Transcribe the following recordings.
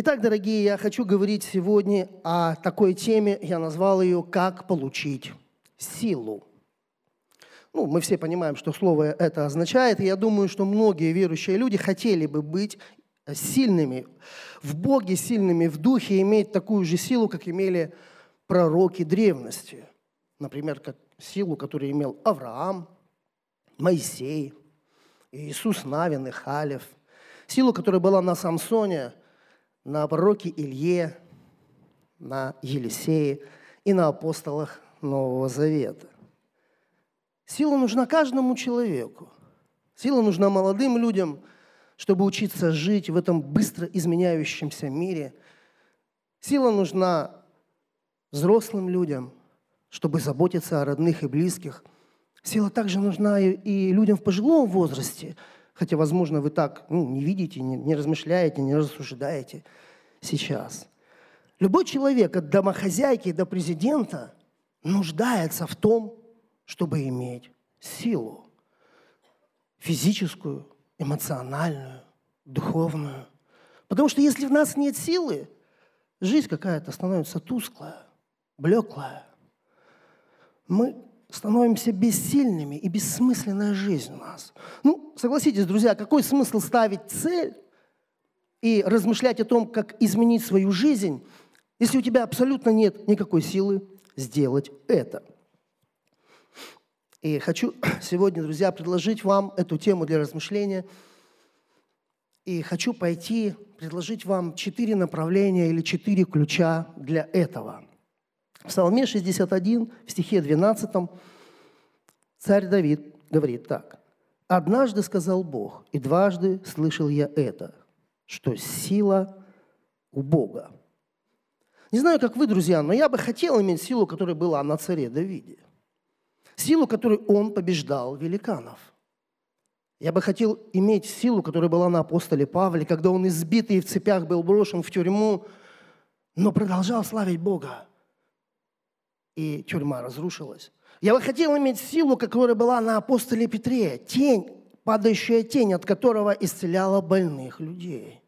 Итак, дорогие, я хочу говорить сегодня о такой теме, я назвал ее «Как получить силу». Ну, мы все понимаем, что слово это означает, и я думаю, что многие верующие люди хотели бы быть сильными в Боге, сильными в духе, иметь такую же силу, как имели пророки древности. Например, как силу, которую имел Авраам, Моисей, Иисус Навин и Халев. Силу, которая была на Самсоне, на пророке Илье, на Елисее и на апостолах Нового Завета. Сила нужна каждому человеку. Сила нужна молодым людям, чтобы учиться жить в этом быстро изменяющемся мире. Сила нужна взрослым людям, чтобы заботиться о родных и близких. Сила также нужна и людям в пожилом возрасте, хотя, возможно, вы так ну, не видите, не, не размышляете, не рассуждаете сейчас. Любой человек, от домохозяйки до президента, нуждается в том, чтобы иметь силу физическую, эмоциональную, духовную. Потому что если в нас нет силы, жизнь какая-то становится тусклая, блеклая. Мы становимся бессильными, и бессмысленная жизнь у нас. Ну, согласитесь, друзья, какой смысл ставить цель и размышлять о том, как изменить свою жизнь, если у тебя абсолютно нет никакой силы сделать это? И хочу сегодня, друзья, предложить вам эту тему для размышления. И хочу пойти, предложить вам четыре направления или четыре ключа для этого. В Псалме 61, в стихе 12, царь Давид говорит так. «Однажды сказал Бог, и дважды слышал я это, что сила у Бога». Не знаю, как вы, друзья, но я бы хотел иметь силу, которая была на царе Давиде силу, которой он побеждал великанов. Я бы хотел иметь силу, которая была на апостоле Павле, когда он избитый в цепях был брошен в тюрьму, но продолжал славить Бога. И тюрьма разрушилась. Я бы хотел иметь силу, которая была на апостоле Петре, тень, падающая тень, от которого исцеляла больных людей.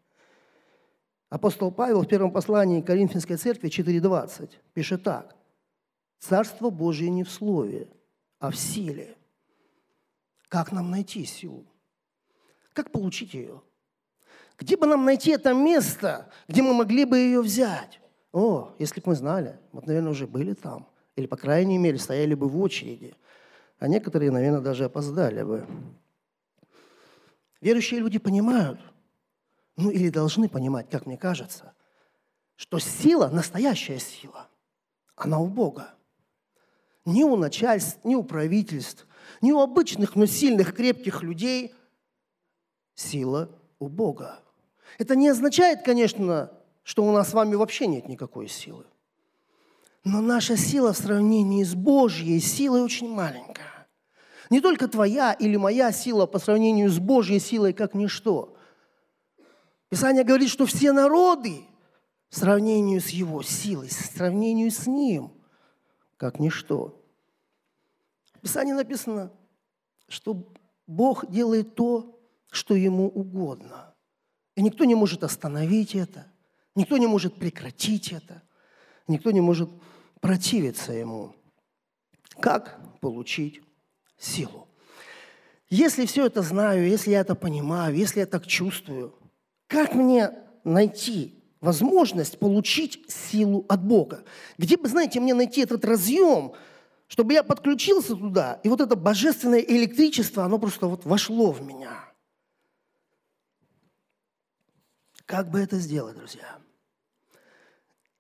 Апостол Павел в первом послании Коринфянской церкви 4.20 пишет так. «Царство Божие не в слове, а в силе. Как нам найти силу? Как получить ее? Где бы нам найти это место, где мы могли бы ее взять? О, если бы мы знали, вот, наверное, уже были там. Или, по крайней мере, стояли бы в очереди. А некоторые, наверное, даже опоздали бы. Верующие люди понимают, ну или должны понимать, как мне кажется, что сила, настоящая сила, она у Бога ни у начальств, ни у правительств, ни у обычных, но сильных, крепких людей сила у Бога. Это не означает, конечно, что у нас с вами вообще нет никакой силы. Но наша сила в сравнении с Божьей силой очень маленькая. Не только твоя или моя сила по сравнению с Божьей силой как ничто. Писание говорит, что все народы в сравнении с Его силой, в сравнении с Ним – как ничто. В Писании написано, что Бог делает то, что Ему угодно. И никто не может остановить это, никто не может прекратить это, никто не может противиться Ему. Как получить силу? Если все это знаю, если я это понимаю, если я так чувствую, как мне найти возможность получить силу от Бога. Где бы, знаете, мне найти этот разъем, чтобы я подключился туда, и вот это божественное электричество, оно просто вот вошло в меня. Как бы это сделать, друзья?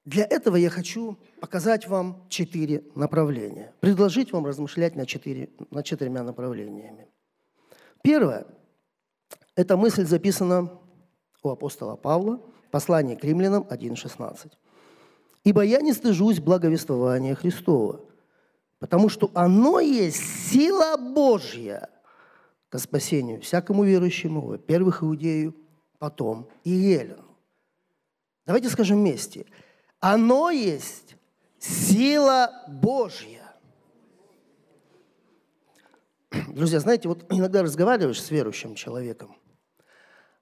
Для этого я хочу показать вам четыре направления, предложить вам размышлять на, четыре, на четырьмя направлениями. Первое – эта мысль записана у апостола Павла – Послание к римлянам 1.16. «Ибо я не стыжусь благовествования Христова, потому что оно есть сила Божья к спасению всякому верующему, во-первых, иудею, потом и елену». Давайте скажем вместе. Оно есть сила Божья. Друзья, знаете, вот иногда разговариваешь с верующим человеком,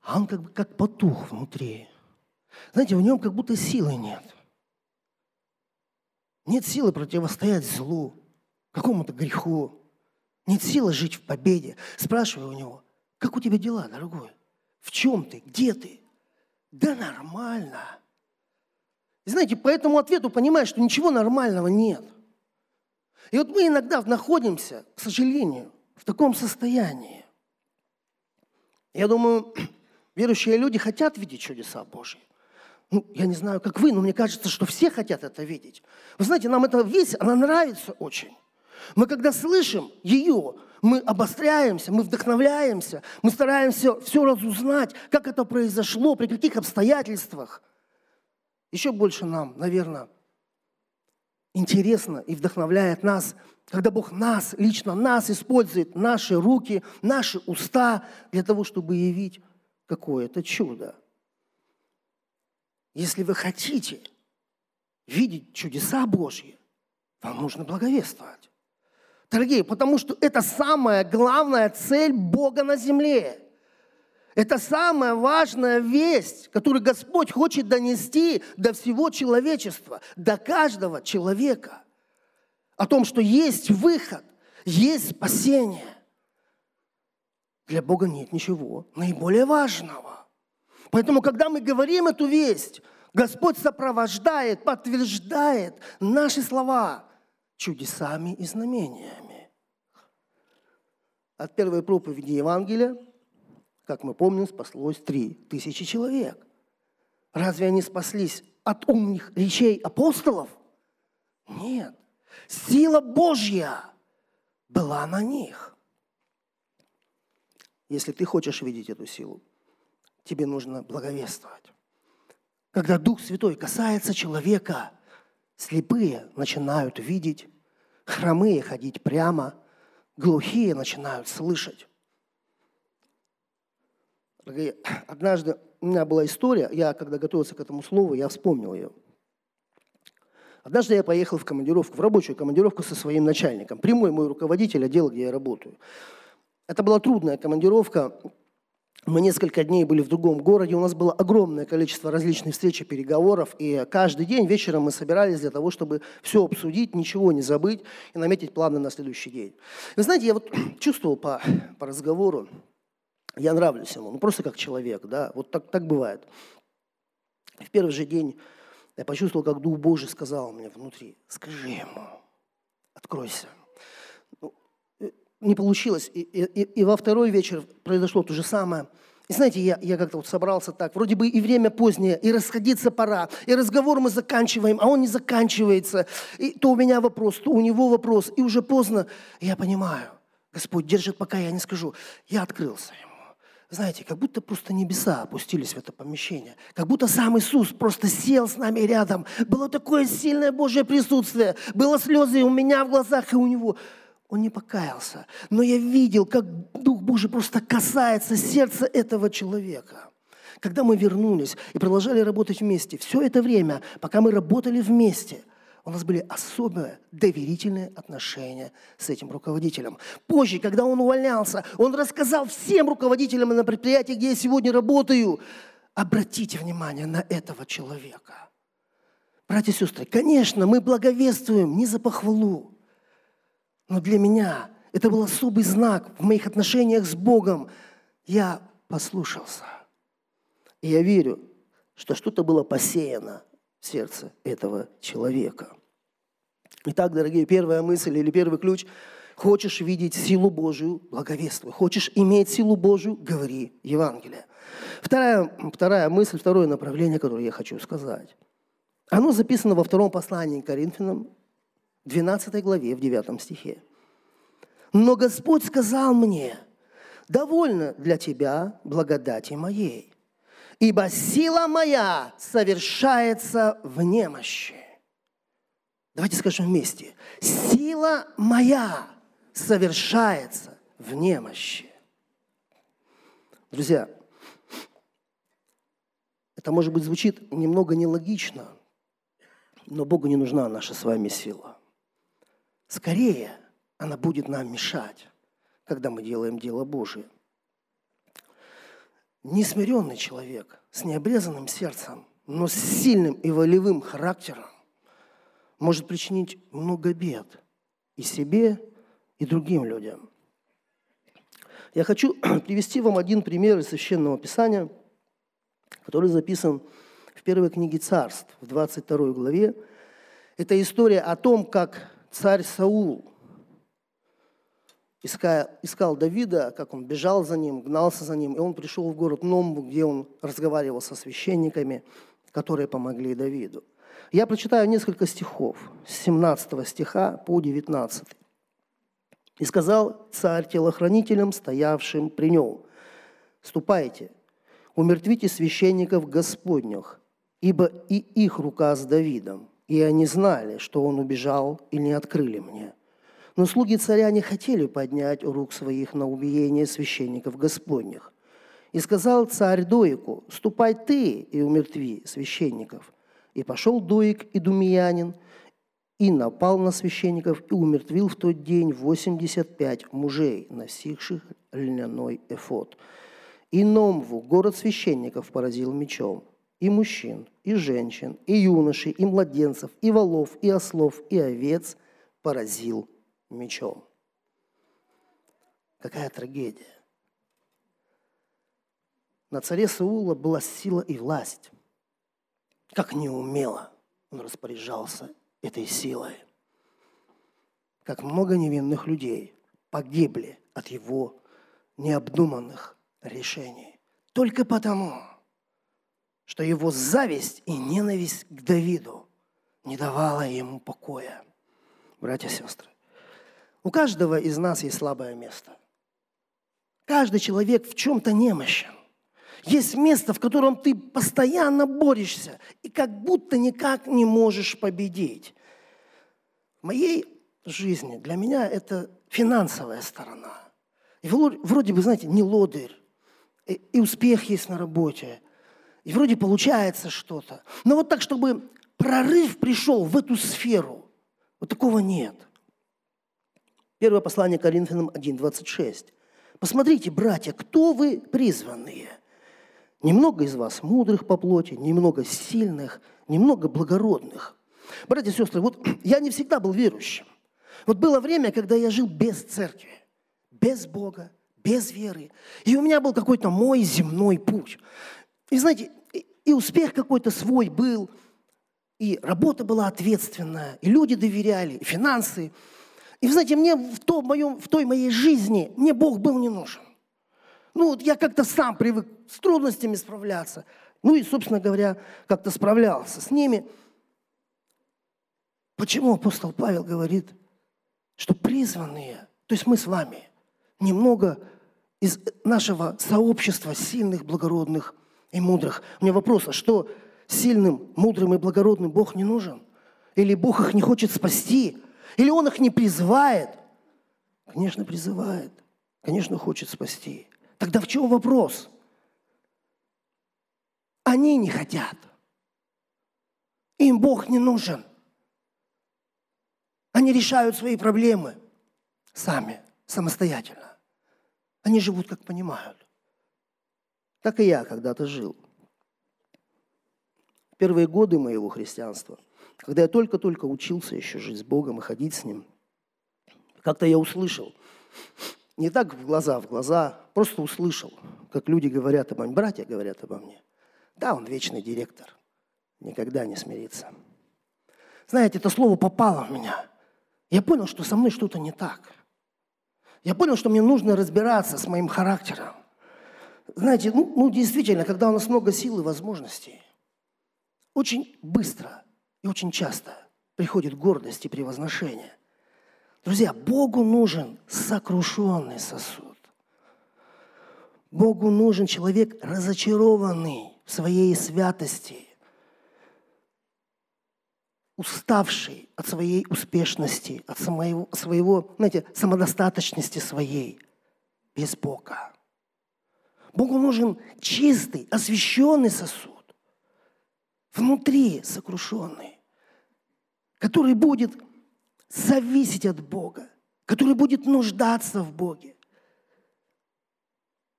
а он как бы как потух внутри – Знаете, в нем как будто силы нет. Нет силы противостоять злу, какому-то греху. Нет силы жить в победе. Спрашиваю у него, как у тебя дела, дорогой? В чем ты? Где ты? Да нормально. Знаете, по этому ответу понимаешь, что ничего нормального нет. И вот мы иногда находимся, к сожалению, в таком состоянии. Я думаю, верующие люди хотят видеть чудеса Божьи. Ну, я не знаю, как вы, но мне кажется, что все хотят это видеть. Вы знаете, нам эта весть, она нравится очень. Мы когда слышим ее, мы обостряемся, мы вдохновляемся, мы стараемся все разузнать, как это произошло, при каких обстоятельствах. Еще больше нам, наверное, интересно и вдохновляет нас, когда Бог нас, лично нас использует, наши руки, наши уста для того, чтобы явить какое-то чудо. Если вы хотите видеть чудеса Божьи, вам нужно благовествовать. Дорогие, потому что это самая главная цель Бога на земле. Это самая важная весть, которую Господь хочет донести до всего человечества, до каждого человека. О том, что есть выход, есть спасение. Для Бога нет ничего наиболее важного. Поэтому, когда мы говорим эту весть, Господь сопровождает, подтверждает наши слова чудесами и знамениями. От первой проповеди Евангелия, как мы помним, спаслось три тысячи человек. Разве они спаслись от умных речей апостолов? Нет. Сила Божья была на них. Если ты хочешь видеть эту силу, тебе нужно благовествовать. Когда Дух Святой касается человека, слепые начинают видеть, хромые ходить прямо, глухие начинают слышать. Однажды у меня была история, я когда готовился к этому слову, я вспомнил ее. Однажды я поехал в командировку, в рабочую командировку со своим начальником, прямой мой руководитель отдела, где я работаю. Это была трудная командировка, мы несколько дней были в другом городе, у нас было огромное количество различных встреч и переговоров, и каждый день вечером мы собирались для того, чтобы все обсудить, ничего не забыть и наметить планы на следующий день. Вы знаете, я вот чувствовал по, по разговору, я нравлюсь ему, ну просто как человек, да, вот так, так бывает. В первый же день я почувствовал, как Дух Божий сказал мне внутри, скажи ему, откройся не получилось. И, и, и во второй вечер произошло то же самое. И знаете, я, я как-то вот собрался так, вроде бы и время позднее, и расходиться пора, и разговор мы заканчиваем, а он не заканчивается. И то у меня вопрос, то у него вопрос, и уже поздно. я понимаю, Господь держит, пока я не скажу. Я открылся ему. Знаете, как будто просто небеса опустились в это помещение. Как будто сам Иисус просто сел с нами рядом. Было такое сильное Божье присутствие. Было слезы у меня в глазах, и у него. Он не покаялся. Но я видел, как Дух Божий просто касается сердца этого человека. Когда мы вернулись и продолжали работать вместе, все это время, пока мы работали вместе, у нас были особые доверительные отношения с этим руководителем. Позже, когда он увольнялся, он рассказал всем руководителям на предприятии, где я сегодня работаю, обратите внимание на этого человека. Братья и сестры, конечно, мы благовествуем не за похвалу, но для меня это был особый знак в моих отношениях с Богом. Я послушался. И я верю, что что-то было посеяно в сердце этого человека. Итак, дорогие, первая мысль или первый ключ – Хочешь видеть силу Божию – благовествуй. Хочешь иметь силу Божию – говори Евангелие. Вторая, вторая мысль, второе направление, которое я хочу сказать. Оно записано во втором послании к Коринфянам, 12 главе, в 9 стихе. «Но Господь сказал мне, довольно для тебя благодати моей, ибо сила моя совершается в немощи». Давайте скажем вместе. Сила моя совершается в немощи. Друзья, это, может быть, звучит немного нелогично, но Богу не нужна наша с вами сила. Скорее, она будет нам мешать, когда мы делаем дело Божие. Несмиренный человек с необрезанным сердцем но с сильным и волевым характером может причинить много бед и себе, и другим людям. Я хочу привести вам один пример из Священного Писания, который записан в первой книге Царств, в 22 главе. Это история о том, как царь Саул искал, Давида, как он бежал за ним, гнался за ним, и он пришел в город Номбу, где он разговаривал со священниками, которые помогли Давиду. Я прочитаю несколько стихов, с 17 стиха по 19. «И сказал царь телохранителям, стоявшим при нем, «Ступайте, умертвите священников Господних, ибо и их рука с Давидом, и они знали, что он убежал, и не открыли мне. Но слуги царя не хотели поднять рук своих на убиение священников Господних. И сказал царь Доику, «Ступай ты и умертви священников». И пошел Доик и Думиянин, и напал на священников, и умертвил в тот день 85 мужей, носивших льняной эфот. И Номву, город священников, поразил мечом, и мужчин, и женщин, и юношей, и младенцев, и волов, и ослов, и овец поразил мечом. Какая трагедия. На царе Саула была сила и власть. Как неумело он распоряжался этой силой. Как много невинных людей погибли от его необдуманных решений. Только потому, что его зависть и ненависть к Давиду не давала ему покоя. Братья и сестры, у каждого из нас есть слабое место. Каждый человек в чем-то немощен. Есть место, в котором ты постоянно борешься и как будто никак не можешь победить. В моей жизни для меня это финансовая сторона. И вроде бы, знаете, не лодырь, и успех есть на работе, и вроде получается что-то. Но вот так, чтобы прорыв пришел в эту сферу, вот такого нет. Первое послание Коринфянам 1.26. Посмотрите, братья, кто вы призванные? Немного из вас мудрых по плоти, немного сильных, немного благородных. Братья и сестры, вот я не всегда был верующим. Вот было время, когда я жил без церкви, без Бога, без веры. И у меня был какой-то мой земной путь. И знаете, и успех какой-то свой был, и работа была ответственная, и люди доверяли, и финансы. И знаете, мне в, том моем, в той моей жизни, мне Бог был не нужен. Ну, вот я как-то сам привык с трудностями справляться. Ну и, собственно говоря, как-то справлялся с ними. Почему апостол Павел говорит, что призванные, то есть мы с вами, немного из нашего сообщества сильных, благородных и мудрых. У меня вопрос, а что сильным, мудрым и благородным Бог не нужен? Или Бог их не хочет спасти? Или Он их не призывает? Конечно, призывает. Конечно, хочет спасти. Тогда в чем вопрос? Они не хотят. Им Бог не нужен. Они решают свои проблемы сами, самостоятельно. Они живут, как понимают. Так и я когда-то жил. Первые годы моего христианства, когда я только-только учился еще жить с Богом и ходить с Ним, как-то я услышал, не так в глаза в глаза, просто услышал, как люди говорят обо мне, братья говорят обо мне. Да, он вечный директор, никогда не смирится. Знаете, это слово попало в меня. Я понял, что со мной что-то не так. Я понял, что мне нужно разбираться с моим характером. Знаете, ну, ну действительно, когда у нас много сил и возможностей, очень быстро и очень часто приходит гордость и превозношение. Друзья, Богу нужен сокрушенный сосуд. Богу нужен человек разочарованный в своей святости, уставший от своей успешности, от своего, своего знаете, самодостаточности своей, без Бога. Богу нужен чистый, освященный сосуд, внутри сокрушенный, который будет зависеть от Бога, который будет нуждаться в Боге.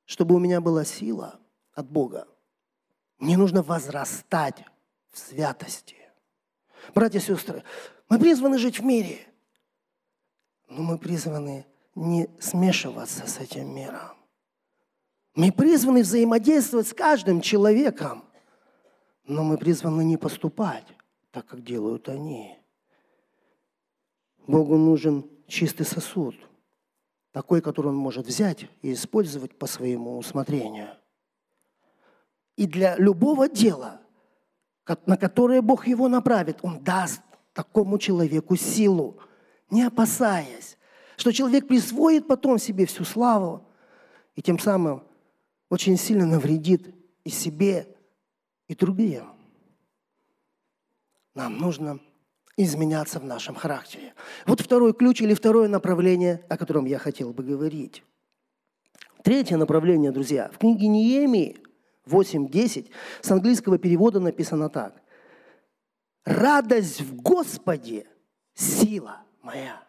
Чтобы у меня была сила от Бога, мне нужно возрастать в святости. Братья и сестры, мы призваны жить в мире, но мы призваны не смешиваться с этим миром. Мы призваны взаимодействовать с каждым человеком, но мы призваны не поступать так, как делают они. Богу нужен чистый сосуд, такой, который он может взять и использовать по своему усмотрению. И для любого дела, на которое Бог его направит, он даст такому человеку силу, не опасаясь, что человек присвоит потом себе всю славу и тем самым очень сильно навредит и себе, и другим. Нам нужно изменяться в нашем характере. Вот второй ключ или второе направление, о котором я хотел бы говорить. Третье направление, друзья, в книге Неемии 8.10 с английского перевода написано так. «Радость в Господе – сила моя».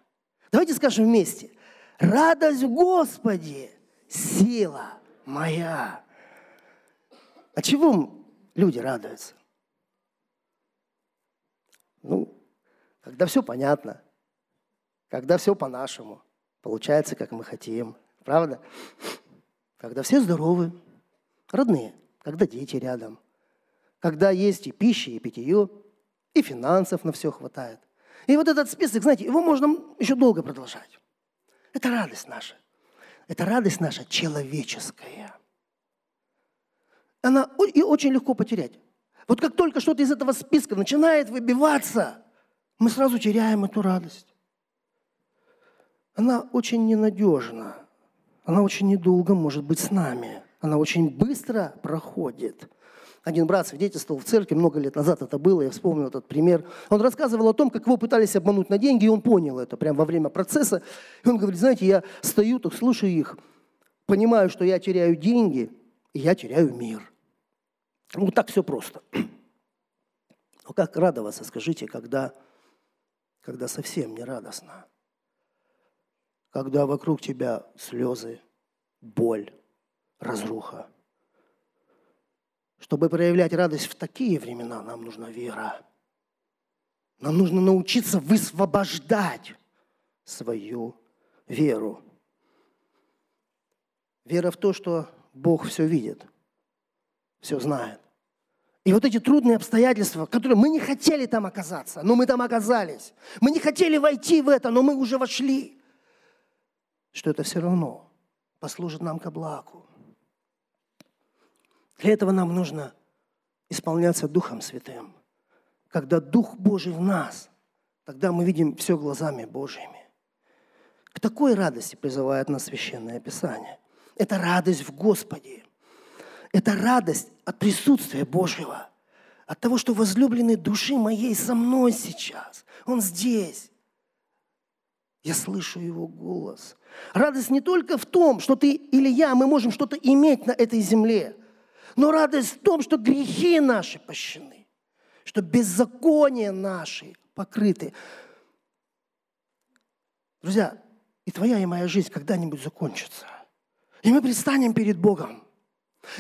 Давайте скажем вместе. «Радость в Господе – сила моя». А чего люди радуются? Ну, когда все понятно, когда все по-нашему, получается, как мы хотим. Правда? Когда все здоровы, родные, когда дети рядом, когда есть и пища, и питье, и финансов на все хватает. И вот этот список, знаете, его можно еще долго продолжать. Это радость наша. Это радость наша человеческая. Она и очень легко потерять. Вот как только что-то из этого списка начинает выбиваться, мы сразу теряем эту радость. Она очень ненадежна. Она очень недолго может быть с нами. Она очень быстро проходит. Один брат свидетельствовал в церкви, много лет назад это было, я вспомнил этот пример. Он рассказывал о том, как его пытались обмануть на деньги, и он понял это прямо во время процесса. И он говорит, знаете, я стою, так слушаю их, понимаю, что я теряю деньги, и я теряю мир. Вот так все просто. Но как радоваться, скажите, когда, когда совсем не радостно? Когда вокруг тебя слезы, боль, разруха. Чтобы проявлять радость в такие времена, нам нужна вера. Нам нужно научиться высвобождать свою веру. Вера в то, что Бог все видит – все знает. И вот эти трудные обстоятельства, которые мы не хотели там оказаться, но мы там оказались. Мы не хотели войти в это, но мы уже вошли. Что это все равно послужит нам ко благу. Для этого нам нужно исполняться Духом Святым. Когда Дух Божий в нас, тогда мы видим все глазами Божьими. К такой радости призывает нас Священное Писание. Это радость в Господе – это радость от присутствия Божьего, от того, что возлюбленный души моей со мной сейчас. Он здесь. Я слышу его голос. Радость не только в том, что ты или я, мы можем что-то иметь на этой земле, но радость в том, что грехи наши прощены, что беззакония наши покрыты. Друзья, и твоя, и моя жизнь когда-нибудь закончится. И мы предстанем перед Богом.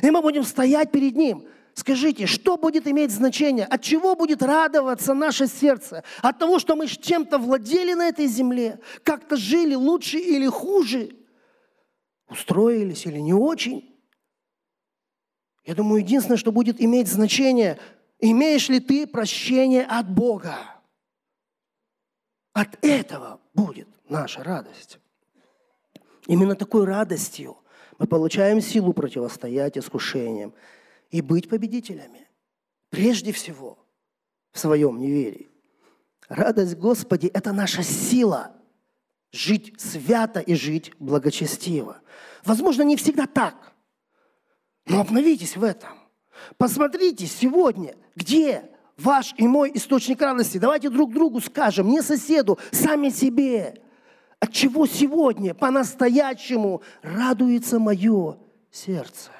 И мы будем стоять перед Ним. Скажите, что будет иметь значение? От чего будет радоваться наше сердце? От того, что мы чем-то владели на этой земле? Как-то жили лучше или хуже? Устроились или не очень? Я думаю, единственное, что будет иметь значение, имеешь ли ты прощение от Бога? От этого будет наша радость. Именно такой радостью мы получаем силу противостоять искушениям и быть победителями. Прежде всего, в своем неверии. Радость Господи – это наша сила жить свято и жить благочестиво. Возможно, не всегда так, но обновитесь в этом. Посмотрите сегодня, где ваш и мой источник радости. Давайте друг другу скажем, не соседу, сами себе – от чего сегодня по-настоящему радуется мое сердце.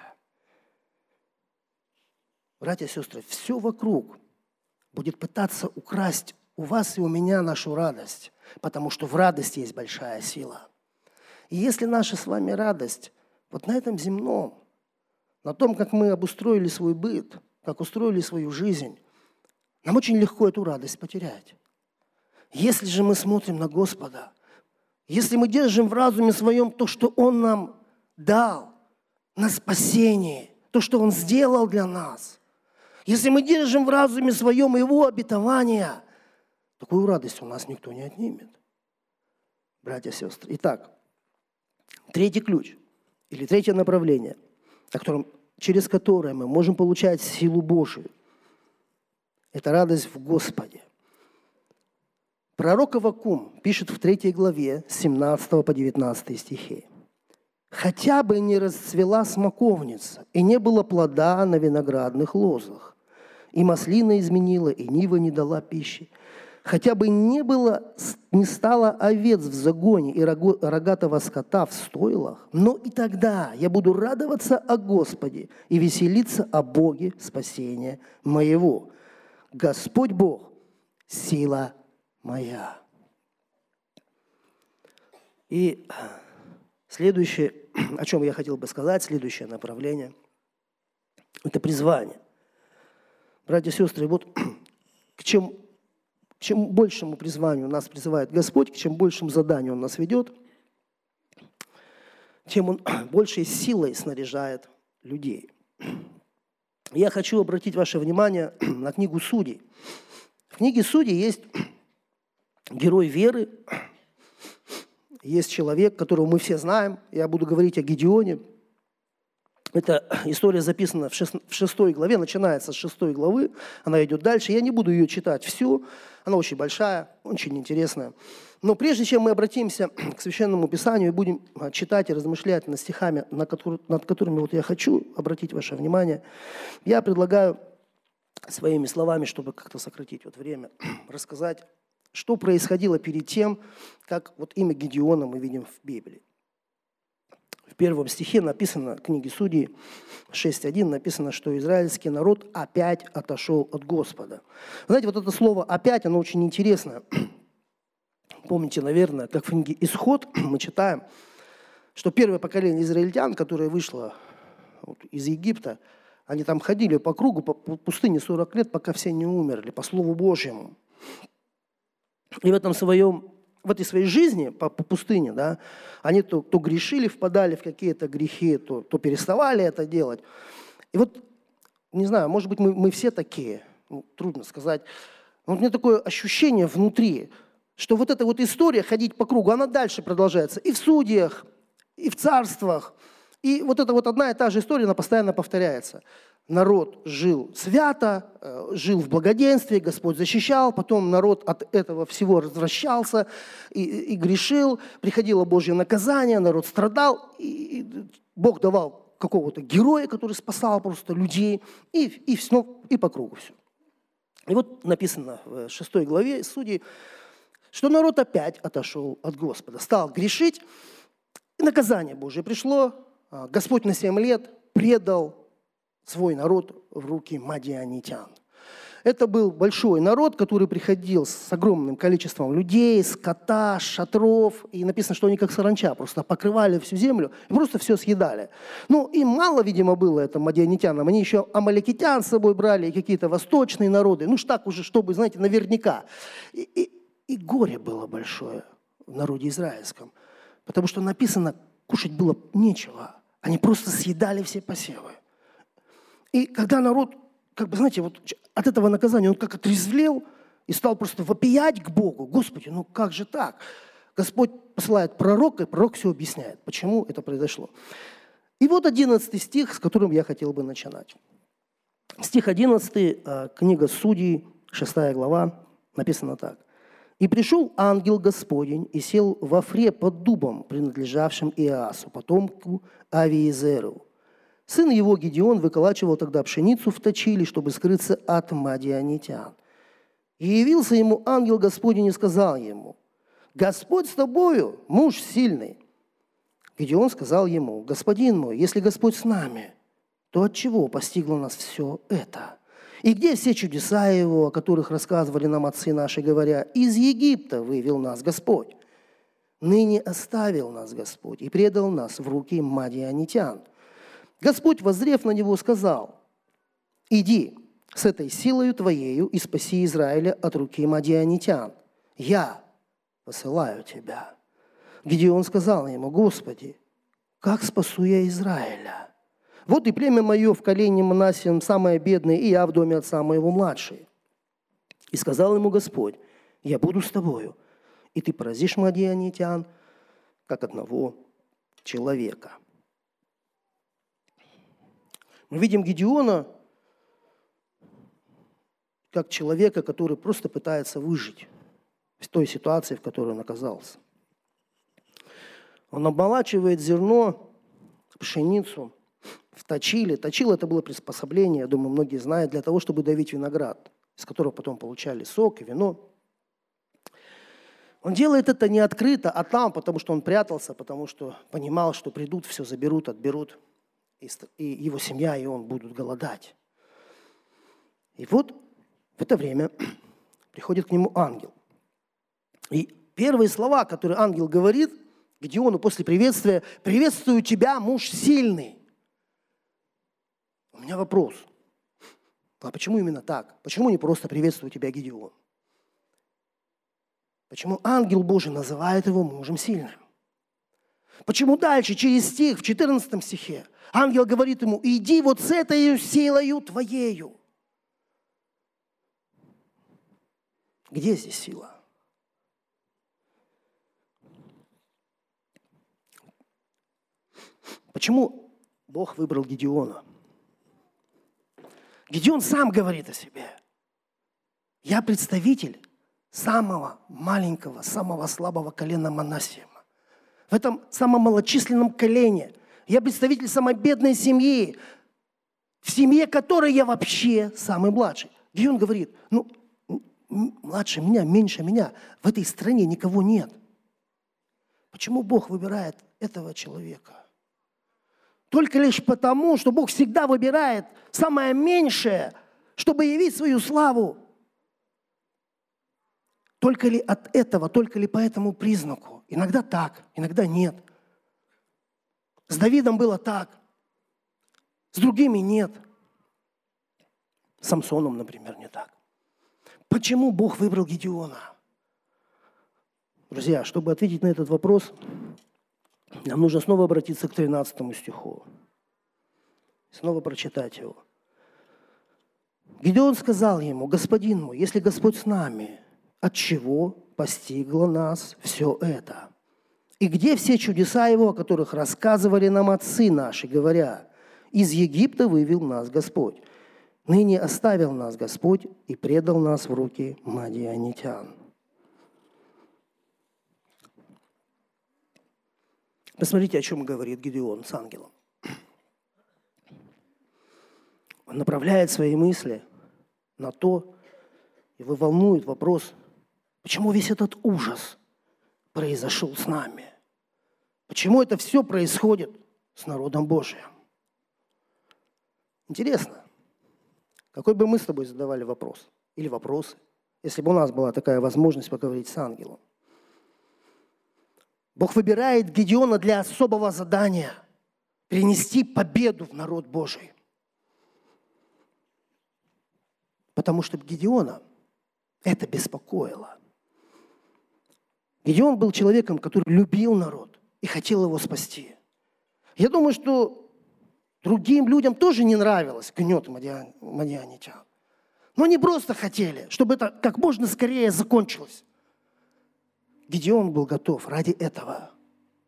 Братья и сестры, все вокруг будет пытаться украсть у вас и у меня нашу радость, потому что в радости есть большая сила. И если наша с вами радость вот на этом земном, на том, как мы обустроили свой быт, как устроили свою жизнь, нам очень легко эту радость потерять. Если же мы смотрим на Господа, если мы держим в разуме своем то, что Он нам дал на спасение, то, что Он сделал для нас, если мы держим в разуме своем Его обетования, такую радость у нас никто не отнимет. Братья и сестры. Итак, третий ключ или третье направление, о котором, через которое мы можем получать силу Божию, это радость в Господе. Пророк Авакум пишет в третьей главе 17 по 19 стихи. «Хотя бы не расцвела смоковница, и не было плода на виноградных лозах, и маслина изменила, и нива не дала пищи, хотя бы не было, не стало овец в загоне и рогатого скота в стойлах, но и тогда я буду радоваться о Господе и веселиться о Боге спасения моего. Господь Бог – сила моя. И следующее, о чем я хотел бы сказать, следующее направление – это призвание. Братья и сестры, вот к чем, к чем большему призванию нас призывает Господь, к чем большему заданию Он нас ведет, тем Он большей силой снаряжает людей. Я хочу обратить ваше внимание на книгу Судей. В книге Судей есть герой веры, есть человек, которого мы все знаем. Я буду говорить о Гедеоне. Эта история записана в, шестой главе, начинается с шестой главы, она идет дальше. Я не буду ее читать всю, она очень большая, очень интересная. Но прежде чем мы обратимся к Священному Писанию и будем а, читать и размышлять над стихами, над которыми вот я хочу обратить ваше внимание, я предлагаю своими словами, чтобы как-то сократить вот время, рассказать что происходило перед тем, как вот имя Гедеона мы видим в Библии. В первом стихе написано, в книге Судей 6.1 написано, что израильский народ опять отошел от Господа. Знаете, вот это слово «опять», оно очень интересное. Помните, наверное, как в книге «Исход» мы читаем, что первое поколение израильтян, которое вышло вот из Египта, они там ходили по кругу, по пустыне 40 лет, пока все не умерли, по Слову Божьему. И в этом своем, в этой своей жизни по, по пустыне, да, они то, то грешили, впадали в какие-то грехи, то, то переставали это делать. И вот, не знаю, может быть, мы, мы все такие, ну, трудно сказать. Но вот у меня такое ощущение внутри, что вот эта вот история ходить по кругу, она дальше продолжается и в судьях, и в царствах. И вот эта вот одна и та же история, она постоянно повторяется народ жил свято, э, жил в благоденствии, Господь защищал, потом народ от этого всего возвращался и, и грешил, приходило Божье наказание, народ страдал, и Бог давал какого-то героя, который спасал просто людей, и, и, ну, и по кругу все. И вот написано в шестой главе Судей, что народ опять отошел от Господа, стал грешить, и наказание Божье пришло, а, Господь на семь лет предал свой народ в руки мадианитян. Это был большой народ, который приходил с огромным количеством людей, скота, шатров. И написано, что они как саранча просто покрывали всю землю и просто все съедали. Ну, им мало, видимо, было это мадианитянам. Они еще амаликитян с собой брали и какие-то восточные народы. Ну, так уже, чтобы, знаете, наверняка. И, и, и горе было большое в народе израильском. Потому что написано, кушать было нечего. Они просто съедали все посевы. И когда народ, как бы, знаете, вот от этого наказания он как отрезвлел и стал просто вопиять к Богу. Господи, ну как же так? Господь посылает пророка, и пророк все объясняет, почему это произошло. И вот 11 стих, с которым я хотел бы начинать. Стих 11, э, книга Судей, 6 глава, написано так. «И пришел ангел Господень и сел в Афре под дубом, принадлежавшим Иасу, потомку Авиезеру. Сын его Гедеон выколачивал тогда пшеницу в точили, чтобы скрыться от мадианитян. И явился ему ангел Господень и сказал ему, «Господь с тобою, муж сильный». Гедеон сказал ему, «Господин мой, если Господь с нами, то от чего постигло нас все это? И где все чудеса Его, о которых рассказывали нам отцы наши, говоря, из Египта вывел нас Господь? Ныне оставил нас Господь и предал нас в руки мадианитян. Господь, возрев на него, сказал, иди, с этой силою твоею и спаси Израиля от руки мадианитян. Я посылаю тебя». Гедеон сказал ему, «Господи, как спасу я Израиля? Вот и племя мое в колене Манасием самое бедное, и я в доме отца моего младший». И сказал ему Господь, «Я буду с тобою, и ты поразишь мадианитян, как одного человека». Мы видим Гедеона как человека, который просто пытается выжить в той ситуации, в которой он оказался. Он обмолачивает зерно, пшеницу в точиле. Точил – это было приспособление, я думаю, многие знают, для того, чтобы давить виноград, из которого потом получали сок и вино. Он делает это не открыто, а там, потому что он прятался, потому что понимал, что придут, все заберут, отберут, и его семья, и он будут голодать. И вот в это время приходит к нему ангел. И первые слова, которые ангел говорит – Гедеону после приветствия, приветствую тебя, муж сильный. У меня вопрос. А почему именно так? Почему не просто приветствую тебя, Гедеон? Почему ангел Божий называет его мужем сильным? Почему дальше, через стих, в 14 стихе, ангел говорит ему, иди вот с этой силою твоею. Где здесь сила? Почему Бог выбрал Гедеона? Гедеон сам говорит о себе. Я представитель самого маленького, самого слабого колена Манасиема. В этом самом малочисленном колене. Я представитель самой бедной семьи, в семье которой я вообще самый младший. Гедеон говорит, ну, младше меня, меньше меня, в этой стране никого нет. Почему Бог выбирает этого человека? Только лишь потому, что Бог всегда выбирает самое меньшее, чтобы явить свою славу. Только ли от этого, только ли по этому признаку? Иногда так, иногда нет. С Давидом было так, с другими нет. С Самсоном, например, не так. Почему Бог выбрал Гедеона? Друзья, чтобы ответить на этот вопрос, нам нужно снова обратиться к 13 стиху. Снова прочитать его. Гедеон сказал ему, «Господин мой, если Господь с нами, от чего постигло нас все это? И где все чудеса Его, о которых рассказывали нам отцы наши, говоря, из Египта вывел нас Господь. Ныне оставил нас Господь и предал нас в руки мадианитян. Посмотрите, о чем говорит Гедеон с ангелом. Он направляет свои мысли на то, его волнует вопрос, почему весь этот ужас произошел с нами? Почему это все происходит с народом Божиим? Интересно, какой бы мы с тобой задавали вопрос или вопросы, если бы у нас была такая возможность поговорить с ангелом? Бог выбирает Гедеона для особого задания – принести победу в народ Божий. Потому что Гедеона это беспокоило. Гедеон был человеком, который любил народ и хотел его спасти. Я думаю, что другим людям тоже не нравилось гнет мадианитян. Но они просто хотели, чтобы это как можно скорее закончилось. Гедеон был готов ради этого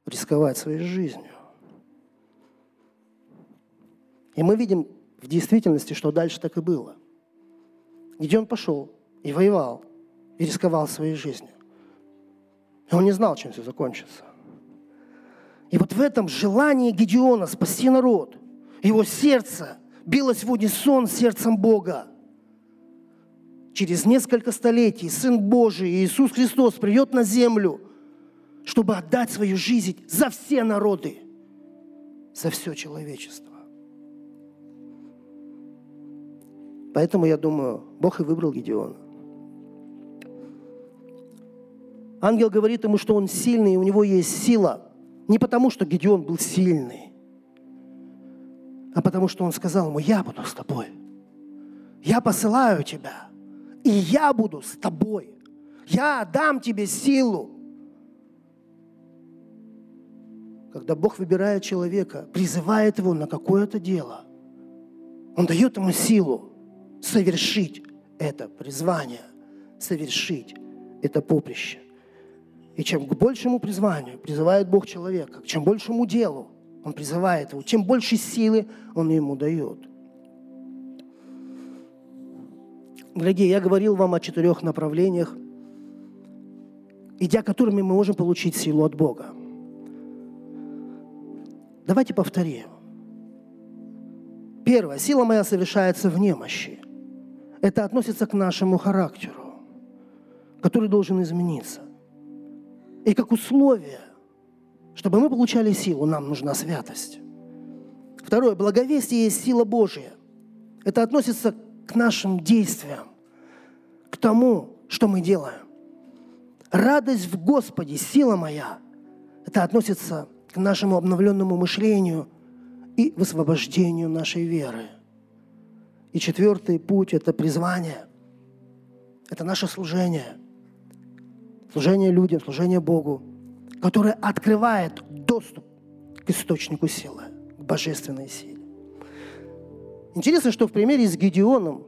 рисковать своей жизнью. И мы видим в действительности, что дальше так и было. Гедеон пошел и воевал, и рисковал своей жизнью. И он не знал, чем все закончится. И вот в этом желании Гедеона спасти народ, его сердце билось в унисон сердцем Бога через несколько столетий Сын Божий Иисус Христос придет на землю, чтобы отдать свою жизнь за все народы, за все человечество. Поэтому я думаю, Бог и выбрал Гедеона. Ангел говорит ему, что он сильный, у него есть сила. Не потому, что Гедеон был сильный, а потому, что он сказал ему, я буду с тобой. я посылаю тебя, и я буду с тобой. Я дам тебе силу. Когда Бог выбирает человека, призывает его на какое-то дело, Он дает ему силу совершить это призвание, совершить это поприще. И чем к большему призванию призывает Бог человека, к чем большему делу Он призывает его, тем больше силы Он ему дает. Дорогие, я говорил вам о четырех направлениях, идя которыми мы можем получить силу от Бога. Давайте повторим. Первое. Сила моя совершается в немощи. Это относится к нашему характеру, который должен измениться. И как условие, чтобы мы получали силу, нам нужна святость. Второе. Благовестие есть сила Божья. Это относится к нашим действиям, к тому, что мы делаем. Радость в Господе, сила моя, это относится к нашему обновленному мышлению и высвобождению нашей веры. И четвертый путь – это призвание. Это наше служение. Служение людям, служение Богу, которое открывает доступ к источнику силы, к божественной силе. Интересно, что в примере с Гедеоном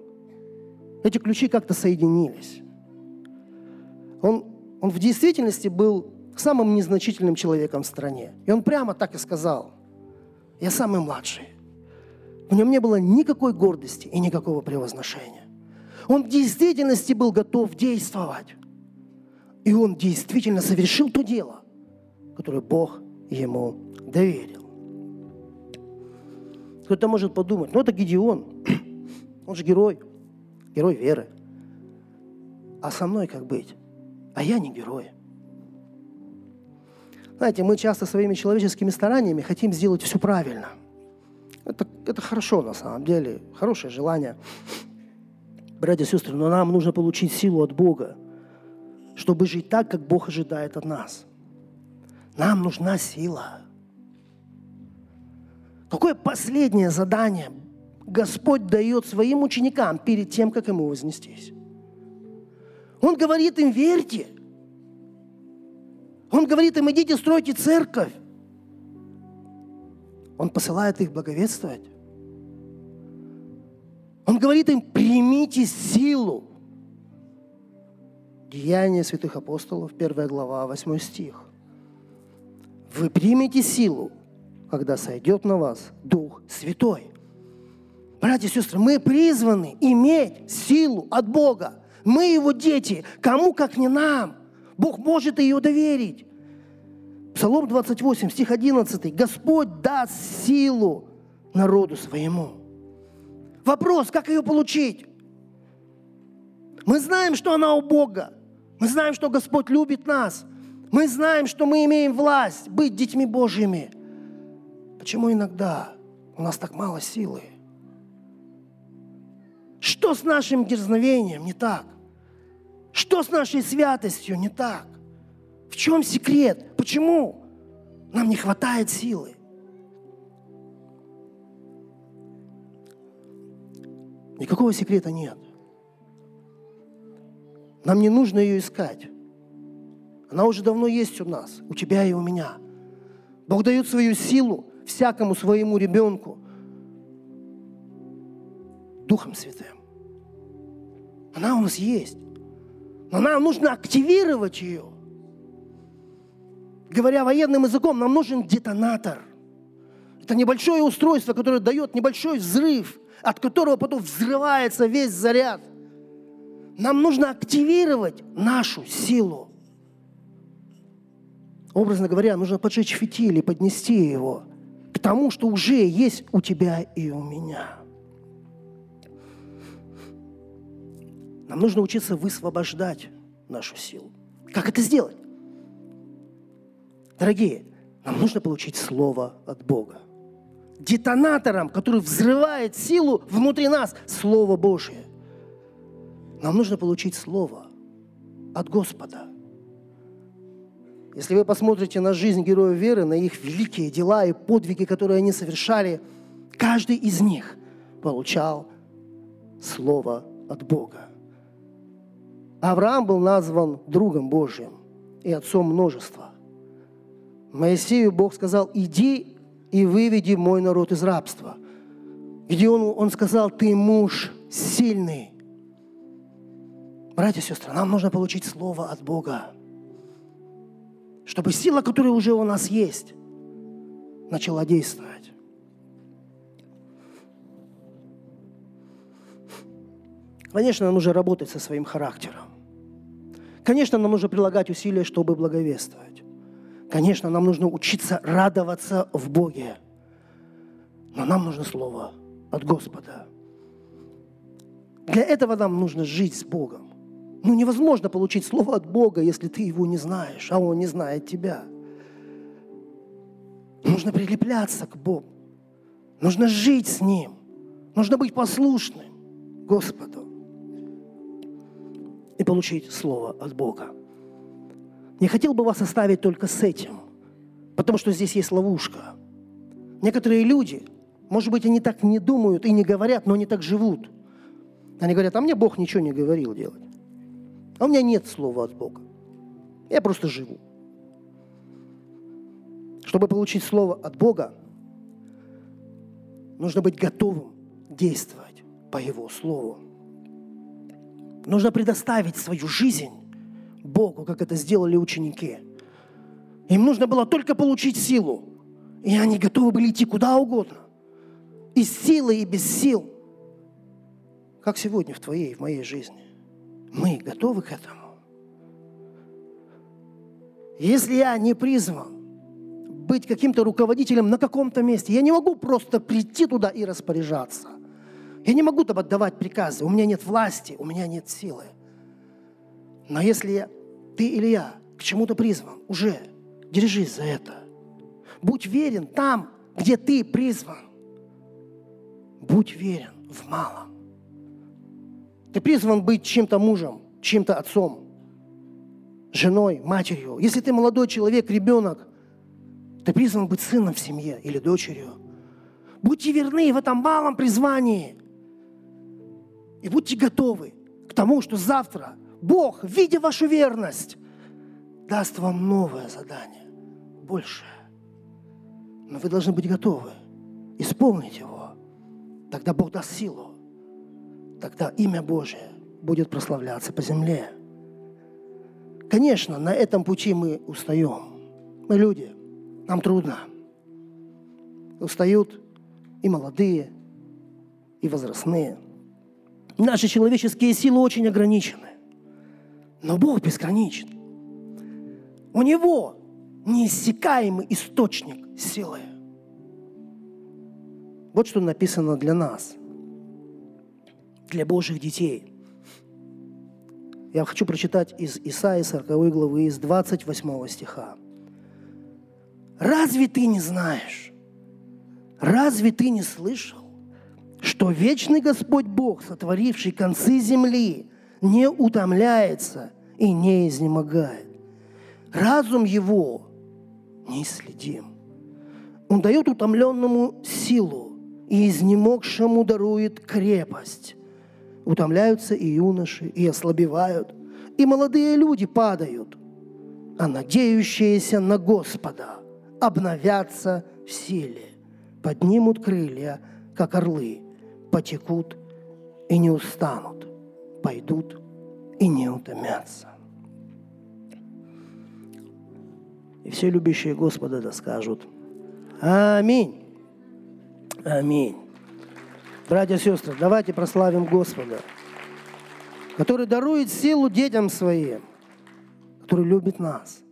эти ключи как-то соединились. Он, он в действительности был самым незначительным человеком в стране. И он прямо так и сказал, я самый младший. В нем не было никакой гордости и никакого превозношения. Он в действительности был готов действовать. И он действительно совершил то дело, которое Бог ему доверил. Кто-то может подумать, ну это Гедеон, он же герой, герой веры. А со мной как быть? А я не герой. Знаете, мы часто своими человеческими стараниями хотим сделать все правильно. Это, это хорошо на самом деле, хорошее желание. Братья и сестры, но нам нужно получить силу от Бога, чтобы жить так, как Бог ожидает от нас. Нам нужна сила. Какое последнее задание Господь дает своим ученикам перед тем, как ему вознестись? Он говорит им, верьте. Он говорит им, идите, стройте церковь. Он посылает их благовествовать. Он говорит им, примите силу. Деяния святых апостолов, 1 глава, 8 стих. Вы примете силу, когда сойдет на вас Дух Святой. Братья и сестры, мы призваны иметь силу от Бога. Мы Его дети. Кому, как не нам. Бог может ее доверить. Псалом 28, стих 11. Господь даст силу народу своему. Вопрос, как ее получить? Мы знаем, что она у Бога. Мы знаем, что Господь любит нас. Мы знаем, что мы имеем власть быть детьми Божьими. Почему иногда у нас так мало силы? Что с нашим дерзновением не так? Что с нашей святостью не так? В чем секрет? Почему нам не хватает силы? Никакого секрета нет. Нам не нужно ее искать. Она уже давно есть у нас, у тебя и у меня. Бог дает свою силу всякому своему ребенку Духом Святым. Она у нас есть. Но нам нужно активировать ее. Говоря военным языком, нам нужен детонатор. Это небольшое устройство, которое дает небольшой взрыв, от которого потом взрывается весь заряд. Нам нужно активировать нашу силу. Образно говоря, нужно поджечь фитиль и поднести его к тому, что уже есть у тебя и у меня. Нам нужно учиться высвобождать нашу силу. Как это сделать? Дорогие, нам нужно получить слово от Бога. Детонатором, который взрывает силу внутри нас, Слово Божье. Нам нужно получить слово от Господа. Если вы посмотрите на жизнь героев веры, на их великие дела и подвиги, которые они совершали, каждый из них получал слово от Бога. Авраам был назван другом Божьим и отцом множества. Моисею Бог сказал, иди и выведи мой народ из рабства. Где он, он сказал, ты муж сильный. Братья и сестры, нам нужно получить слово от Бога, чтобы сила, которая уже у нас есть, начала действовать. Конечно, нам нужно работать со своим характером. Конечно, нам нужно прилагать усилия, чтобы благовествовать. Конечно, нам нужно учиться радоваться в Боге. Но нам нужно слово от Господа. Для этого нам нужно жить с Богом. Ну, невозможно получить слово от Бога, если ты его не знаешь, а он не знает тебя. Нужно прилепляться к Богу. Нужно жить с Ним. Нужно быть послушным Господу и получить Слово от Бога. Не хотел бы вас оставить только с этим, потому что здесь есть ловушка. Некоторые люди, может быть, они так не думают и не говорят, но они так живут. Они говорят, а мне Бог ничего не говорил делать. А у меня нет слова от Бога. Я просто живу. Чтобы получить слово от Бога, нужно быть готовым действовать по Его Слову. Нужно предоставить свою жизнь Богу, как это сделали ученики. Им нужно было только получить силу. И они готовы были идти куда угодно. И с силой, и без сил. Как сегодня в твоей, в моей жизни. Мы готовы к этому. Если я не призван быть каким-то руководителем на каком-то месте, я не могу просто прийти туда и распоряжаться – я не могу там отдавать приказы, у меня нет власти, у меня нет силы. Но если ты или я к чему-то призван, уже держись за это. Будь верен там, где ты призван. Будь верен в малом. Ты призван быть чем-то мужем, чем-то отцом, женой, матерью. Если ты молодой человек, ребенок, ты призван быть сыном в семье или дочерью. Будьте верны в этом малом призвании – и будьте готовы к тому, что завтра Бог, видя вашу верность, даст вам новое задание, большее. Но вы должны быть готовы исполнить его. Тогда Бог даст силу. Тогда имя Божие будет прославляться по земле. Конечно, на этом пути мы устаем. Мы люди, нам трудно. Устают и молодые, и возрастные – Наши человеческие силы очень ограничены. Но Бог безграничен. У Него неиссякаемый источник силы. Вот что написано для нас, для Божьих детей. Я хочу прочитать из Исаии 40 главы, из 28 стиха. «Разве ты не знаешь? Разве ты не слышал? что вечный Господь Бог, сотворивший концы земли, не утомляется и не изнемогает. Разум его неисследим. Он дает утомленному силу, и изнемогшему дарует крепость. Утомляются и юноши, и ослабевают, и молодые люди падают, а надеющиеся на Господа обновятся в силе, поднимут крылья, как орлы, потекут и не устанут, пойдут и не утомятся. И все любящие Господа да скажут Аминь. Аминь. Братья и сестры, давайте прославим Господа, который дарует силу детям своим, который любит нас –